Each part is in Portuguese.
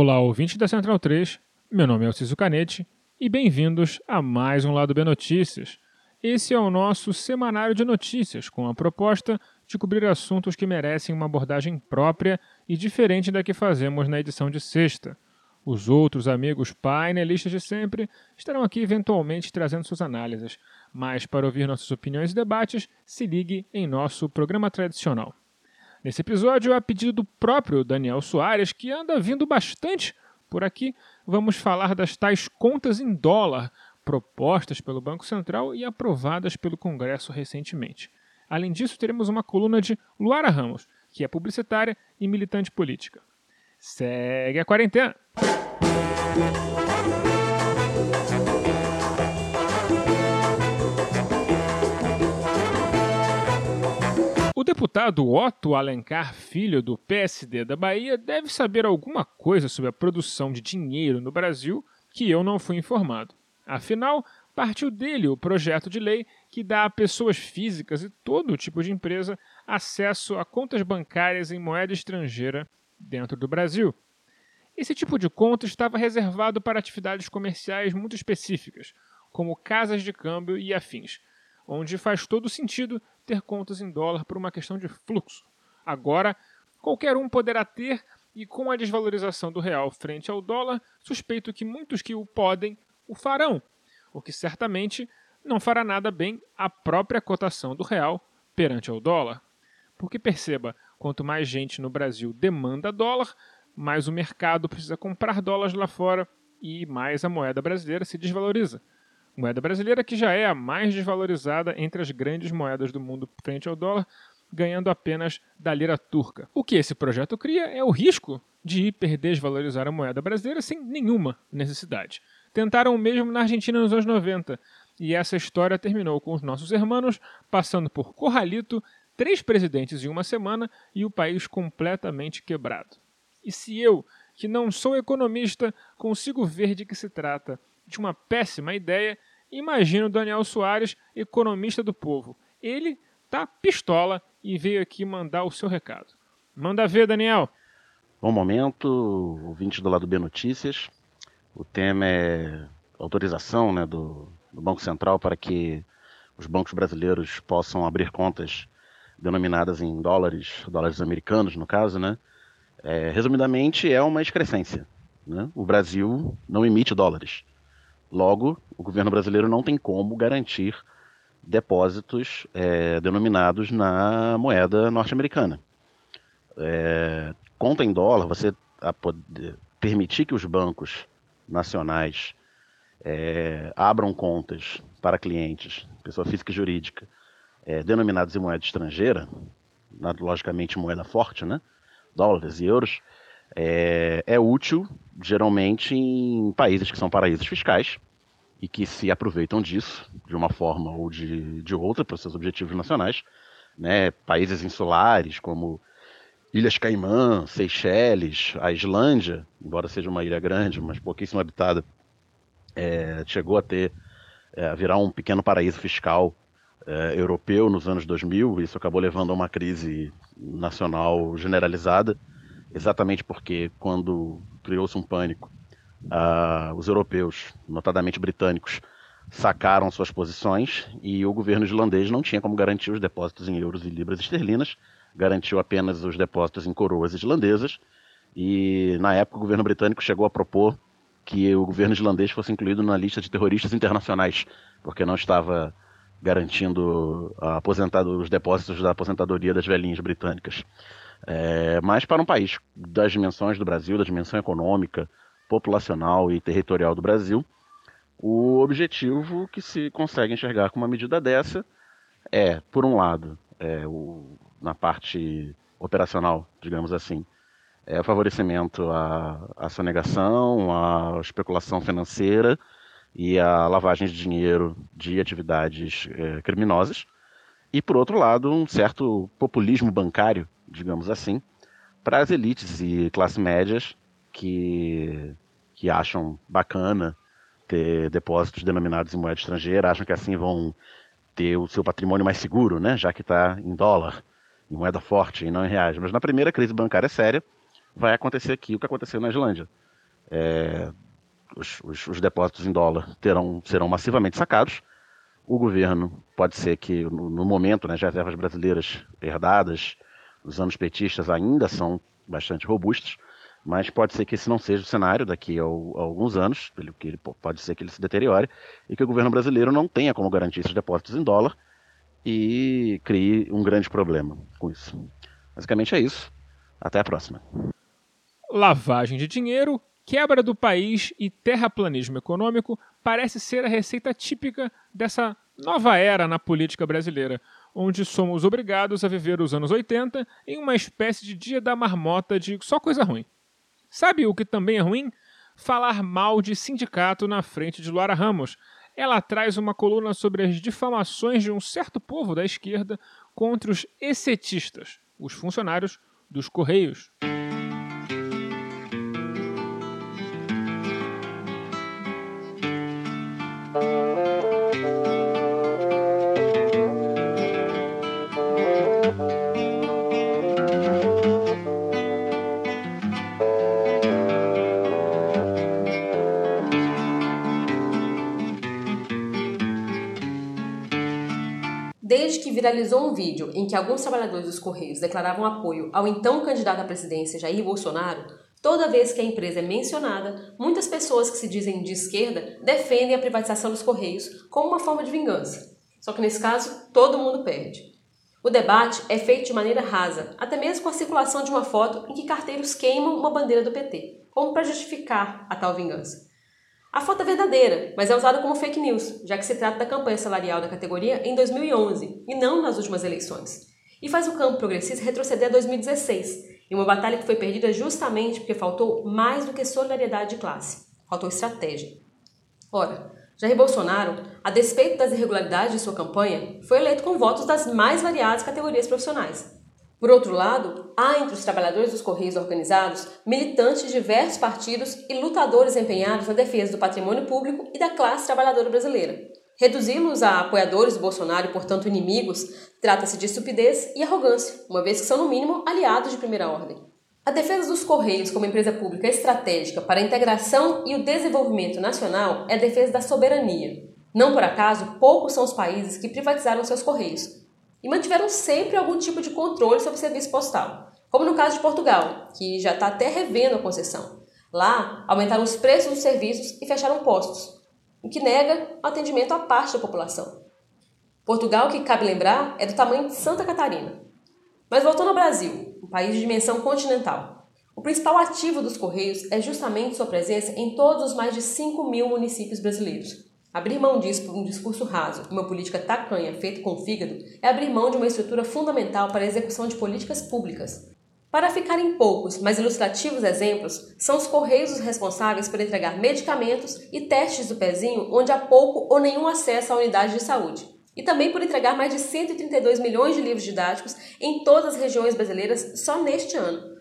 Olá, ouvintes da Central 3. Meu nome é Alciso Canete e bem-vindos a mais um Lado B Notícias. Esse é o nosso semanário de notícias, com a proposta de cobrir assuntos que merecem uma abordagem própria e diferente da que fazemos na edição de sexta. Os outros amigos painelistas de sempre estarão aqui eventualmente trazendo suas análises, mas para ouvir nossas opiniões e debates, se ligue em nosso programa tradicional. Nesse episódio, a pedido do próprio Daniel Soares, que anda vindo bastante por aqui, vamos falar das tais contas em dólar propostas pelo Banco Central e aprovadas pelo Congresso recentemente. Além disso, teremos uma coluna de Luara Ramos, que é publicitária e militante política. Segue a quarentena! Deputado Otto Alencar Filho, do PSD da Bahia, deve saber alguma coisa sobre a produção de dinheiro no Brasil que eu não fui informado. Afinal, partiu dele o projeto de lei que dá a pessoas físicas e todo tipo de empresa acesso a contas bancárias em moeda estrangeira dentro do Brasil. Esse tipo de conta estava reservado para atividades comerciais muito específicas, como casas de câmbio e afins, onde faz todo sentido ter contas em dólar por uma questão de fluxo. Agora, qualquer um poderá ter, e com a desvalorização do real frente ao dólar, suspeito que muitos que o podem o farão, o que certamente não fará nada bem à própria cotação do real perante ao dólar. Porque perceba, quanto mais gente no Brasil demanda dólar, mais o mercado precisa comprar dólares lá fora e mais a moeda brasileira se desvaloriza. Moeda brasileira que já é a mais desvalorizada entre as grandes moedas do mundo frente ao dólar, ganhando apenas da lira turca. O que esse projeto cria é o risco de hiperdesvalorizar a moeda brasileira sem nenhuma necessidade. Tentaram o mesmo na Argentina nos anos 90. E essa história terminou com os nossos irmãos passando por Corralito, três presidentes em uma semana e o país completamente quebrado. E se eu, que não sou economista, consigo ver de que se trata de uma péssima ideia, imagino Daniel Soares, economista do povo. Ele tá pistola e veio aqui mandar o seu recado. Manda ver, Daniel. Bom momento, ouvinte do lado B Notícias. O tema é autorização né, do, do Banco Central para que os bancos brasileiros possam abrir contas denominadas em dólares, dólares americanos, no caso, né? É, resumidamente, é uma excrescência. Né? O Brasil não emite dólares. Logo, o governo brasileiro não tem como garantir depósitos é, denominados na moeda norte-americana. É, conta em dólar, você permitir que os bancos nacionais é, abram contas para clientes, pessoa física e jurídica, é, denominados em moeda estrangeira, logicamente moeda forte, né? dólares e euros, é, é útil geralmente em países que são paraísos fiscais e que se aproveitam disso de uma forma ou de, de outra para seus objetivos nacionais. Né? Países insulares como Ilhas Caimã, Seychelles, a Islândia, embora seja uma ilha grande, mas pouquíssimo habitada, é, chegou a ter é, virar um pequeno paraíso fiscal é, europeu nos anos 2000. Isso acabou levando a uma crise nacional generalizada, exatamente porque quando criou-se um pânico, uh, os europeus, notadamente britânicos, sacaram suas posições e o governo islandês não tinha como garantir os depósitos em euros e libras esterlinas garantiu apenas os depósitos em coroas islandesas. E na época o governo britânico chegou a propor que o governo islandês fosse incluído na lista de terroristas internacionais, porque não estava garantindo aposentado, os depósitos da aposentadoria das velhinhas britânicas. É, mas para um país das dimensões do Brasil, da dimensão econômica, populacional e territorial do Brasil, o objetivo que se consegue enxergar com uma medida dessa é, por um lado, é, o, na parte operacional, digamos assim. É o favorecimento à, à sonegação, à especulação financeira e à lavagem de dinheiro de atividades é, criminosas. E, por outro lado, um certo populismo bancário, digamos assim, para as elites e classes médias que, que acham bacana ter depósitos denominados em moeda estrangeira, acham que assim vão ter o seu patrimônio mais seguro, né, já que está em dólar em moeda forte e não em reais. Mas na primeira crise bancária séria, vai acontecer aqui o que aconteceu na Islândia. é, os, os, os, depósitos em dólar terão, serão massivamente sacados. O governo pode ser que, no, no momento, né, as reservas brasileiras herdadas nos anos petistas ainda são bastante robustas, mas pode ser que esse não seja o cenário daqui a, alguns anos, que ele, pode ser que ele se deteriore, e que o governo brasileiro não tenha como garantir esses depósitos em dólar e crie um grande problema com isso. Basicamente é isso. Até a próxima. Lavagem de dinheiro, quebra do país e terraplanismo econômico parece ser a receita típica dessa nova era na política brasileira, onde somos obrigados a viver os anos 80 em uma espécie de dia da marmota de só coisa ruim. Sabe o que também é ruim? Falar mal de sindicato na frente de Luara Ramos. Ela traz uma coluna sobre as difamações de um certo povo da esquerda contra os excetistas, os funcionários dos Correios. Viralizou um vídeo em que alguns trabalhadores dos Correios declaravam apoio ao então candidato à presidência Jair Bolsonaro, toda vez que a empresa é mencionada, muitas pessoas que se dizem de esquerda defendem a privatização dos Correios como uma forma de vingança. Só que nesse caso, todo mundo perde. O debate é feito de maneira rasa, até mesmo com a circulação de uma foto em que carteiros queimam uma bandeira do PT, como para justificar a tal vingança. A foto é verdadeira, mas é usada como fake news, já que se trata da campanha salarial da categoria em 2011 e não nas últimas eleições. E faz o campo progressista retroceder a 2016, em uma batalha que foi perdida justamente porque faltou mais do que solidariedade de classe, faltou estratégia. Ora, Jair Bolsonaro, a despeito das irregularidades de sua campanha, foi eleito com votos das mais variadas categorias profissionais, por outro lado, há entre os trabalhadores dos Correios organizados militantes de diversos partidos e lutadores empenhados na defesa do patrimônio público e da classe trabalhadora brasileira. Reduzi-los a apoiadores do Bolsonaro e, portanto, inimigos, trata-se de estupidez e arrogância, uma vez que são, no mínimo, aliados de primeira ordem. A defesa dos Correios como empresa pública estratégica para a integração e o desenvolvimento nacional é a defesa da soberania. Não por acaso, poucos são os países que privatizaram seus Correios, e mantiveram sempre algum tipo de controle sobre o serviço postal, como no caso de Portugal, que já está até revendo a concessão. Lá, aumentaram os preços dos serviços e fecharam postos, o que nega atendimento a parte da população. Portugal, que cabe lembrar, é do tamanho de Santa Catarina. Mas voltando ao Brasil, um país de dimensão continental. O principal ativo dos Correios é justamente sua presença em todos os mais de 5 mil municípios brasileiros, Abrir mão disso por um discurso raso uma política tacanha feita com fígado é abrir mão de uma estrutura fundamental para a execução de políticas públicas. Para ficar em poucos, mas ilustrativos exemplos, são os Correios os responsáveis por entregar medicamentos e testes do pezinho onde há pouco ou nenhum acesso à unidade de saúde. E também por entregar mais de 132 milhões de livros didáticos em todas as regiões brasileiras só neste ano.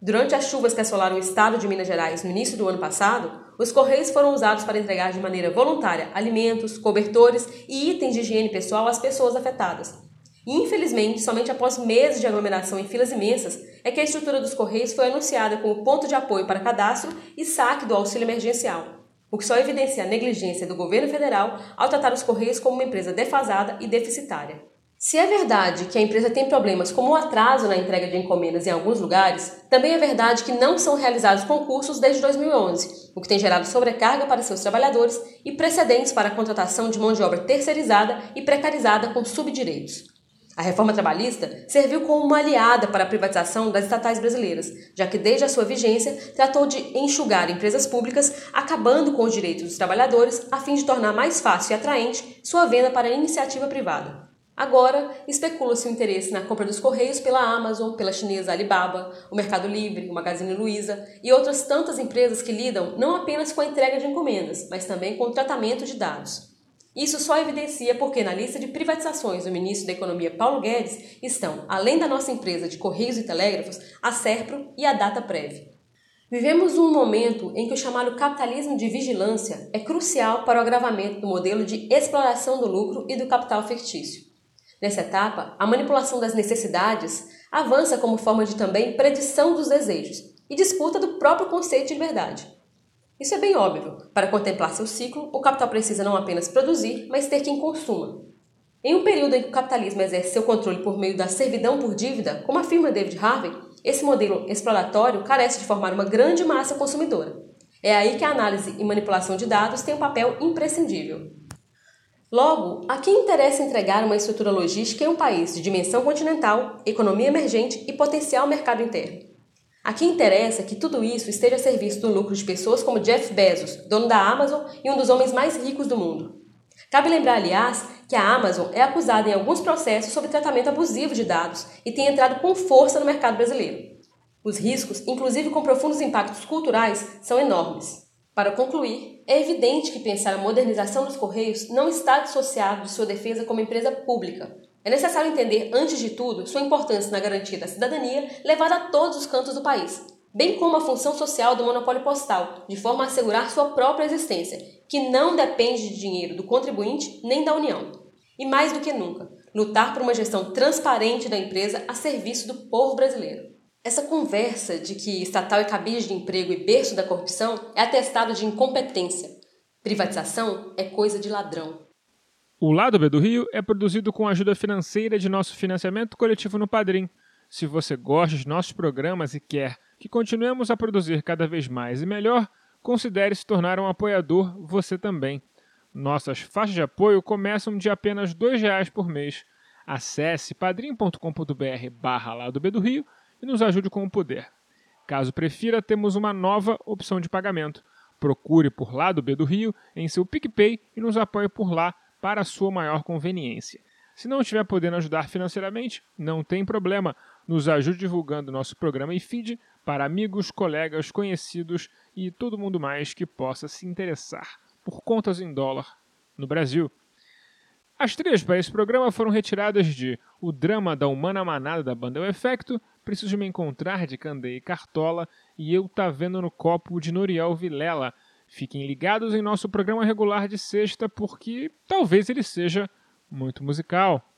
Durante as chuvas que assolaram o estado de Minas Gerais no início do ano passado, os correios foram usados para entregar de maneira voluntária alimentos, cobertores e itens de higiene pessoal às pessoas afetadas. E, infelizmente, somente após meses de aglomeração em filas imensas é que a estrutura dos correios foi anunciada como ponto de apoio para cadastro e saque do auxílio emergencial, o que só evidencia a negligência do governo federal ao tratar os correios como uma empresa defasada e deficitária. Se é verdade que a empresa tem problemas como o atraso na entrega de encomendas em alguns lugares, também é verdade que não são realizados concursos desde 2011, o que tem gerado sobrecarga para seus trabalhadores e precedentes para a contratação de mão de obra terceirizada e precarizada com subdireitos. A reforma trabalhista serviu como uma aliada para a privatização das estatais brasileiras, já que desde a sua vigência tratou de enxugar empresas públicas, acabando com os direitos dos trabalhadores a fim de tornar mais fácil e atraente sua venda para a iniciativa privada. Agora, especula-se o interesse na compra dos Correios pela Amazon, pela chinesa Alibaba, o Mercado Livre, o Magazine Luiza e outras tantas empresas que lidam não apenas com a entrega de encomendas, mas também com o tratamento de dados. Isso só evidencia porque na lista de privatizações do ministro da Economia Paulo Guedes estão, além da nossa empresa de Correios e Telégrafos, a Serpro e a Dataprev. Vivemos um momento em que o chamado capitalismo de vigilância é crucial para o agravamento do modelo de exploração do lucro e do capital fictício. Nessa etapa, a manipulação das necessidades avança como forma de também predição dos desejos e disputa do próprio conceito de liberdade. Isso é bem óbvio. Para contemplar seu ciclo, o capital precisa não apenas produzir, mas ter quem consuma. Em um período em que o capitalismo exerce seu controle por meio da servidão por dívida, como afirma David Harvey, esse modelo exploratório carece de formar uma grande massa consumidora. É aí que a análise e manipulação de dados tem um papel imprescindível. Logo, a quem interessa entregar uma estrutura logística em um país de dimensão continental, economia emergente e potencial mercado interno? A quem interessa que tudo isso esteja a serviço do lucro de pessoas como Jeff Bezos, dono da Amazon e um dos homens mais ricos do mundo. Cabe lembrar, aliás, que a Amazon é acusada em alguns processos sobre tratamento abusivo de dados e tem entrado com força no mercado brasileiro. Os riscos, inclusive com profundos impactos culturais, são enormes. Para concluir, é evidente que pensar a modernização dos Correios não está dissociado de sua defesa como empresa pública. É necessário entender, antes de tudo, sua importância na garantia da cidadania levada a todos os cantos do país, bem como a função social do monopólio postal, de forma a assegurar sua própria existência, que não depende de dinheiro do contribuinte nem da União. E mais do que nunca, lutar por uma gestão transparente da empresa a serviço do povo brasileiro. Essa conversa de que estatal é cabide de emprego e berço da corrupção é atestado de incompetência. Privatização é coisa de ladrão. O Lado B do Rio é produzido com a ajuda financeira de nosso financiamento coletivo no Padrim. Se você gosta de nossos programas e quer que continuemos a produzir cada vez mais e melhor, considere se tornar um apoiador você também. Nossas faixas de apoio começam de apenas R$ reais por mês. Acesse padrim.com.br barra Lado B do Rio e nos ajude com o poder. Caso prefira, temos uma nova opção de pagamento. Procure por Lado B do Rio em seu PicPay e nos apoie por lá para sua maior conveniência. Se não estiver podendo ajudar financeiramente, não tem problema. Nos ajude divulgando nosso programa e feed para amigos, colegas, conhecidos e todo mundo mais que possa se interessar por contas em dólar no Brasil. As trilhas para esse programa foram retiradas de O Drama da Humana Manada da banda O Efecto, Preciso Me Encontrar de Candei Cartola e Eu Tá Vendo no Copo de Noriel Vilela. Fiquem ligados em nosso programa regular de sexta porque talvez ele seja muito musical.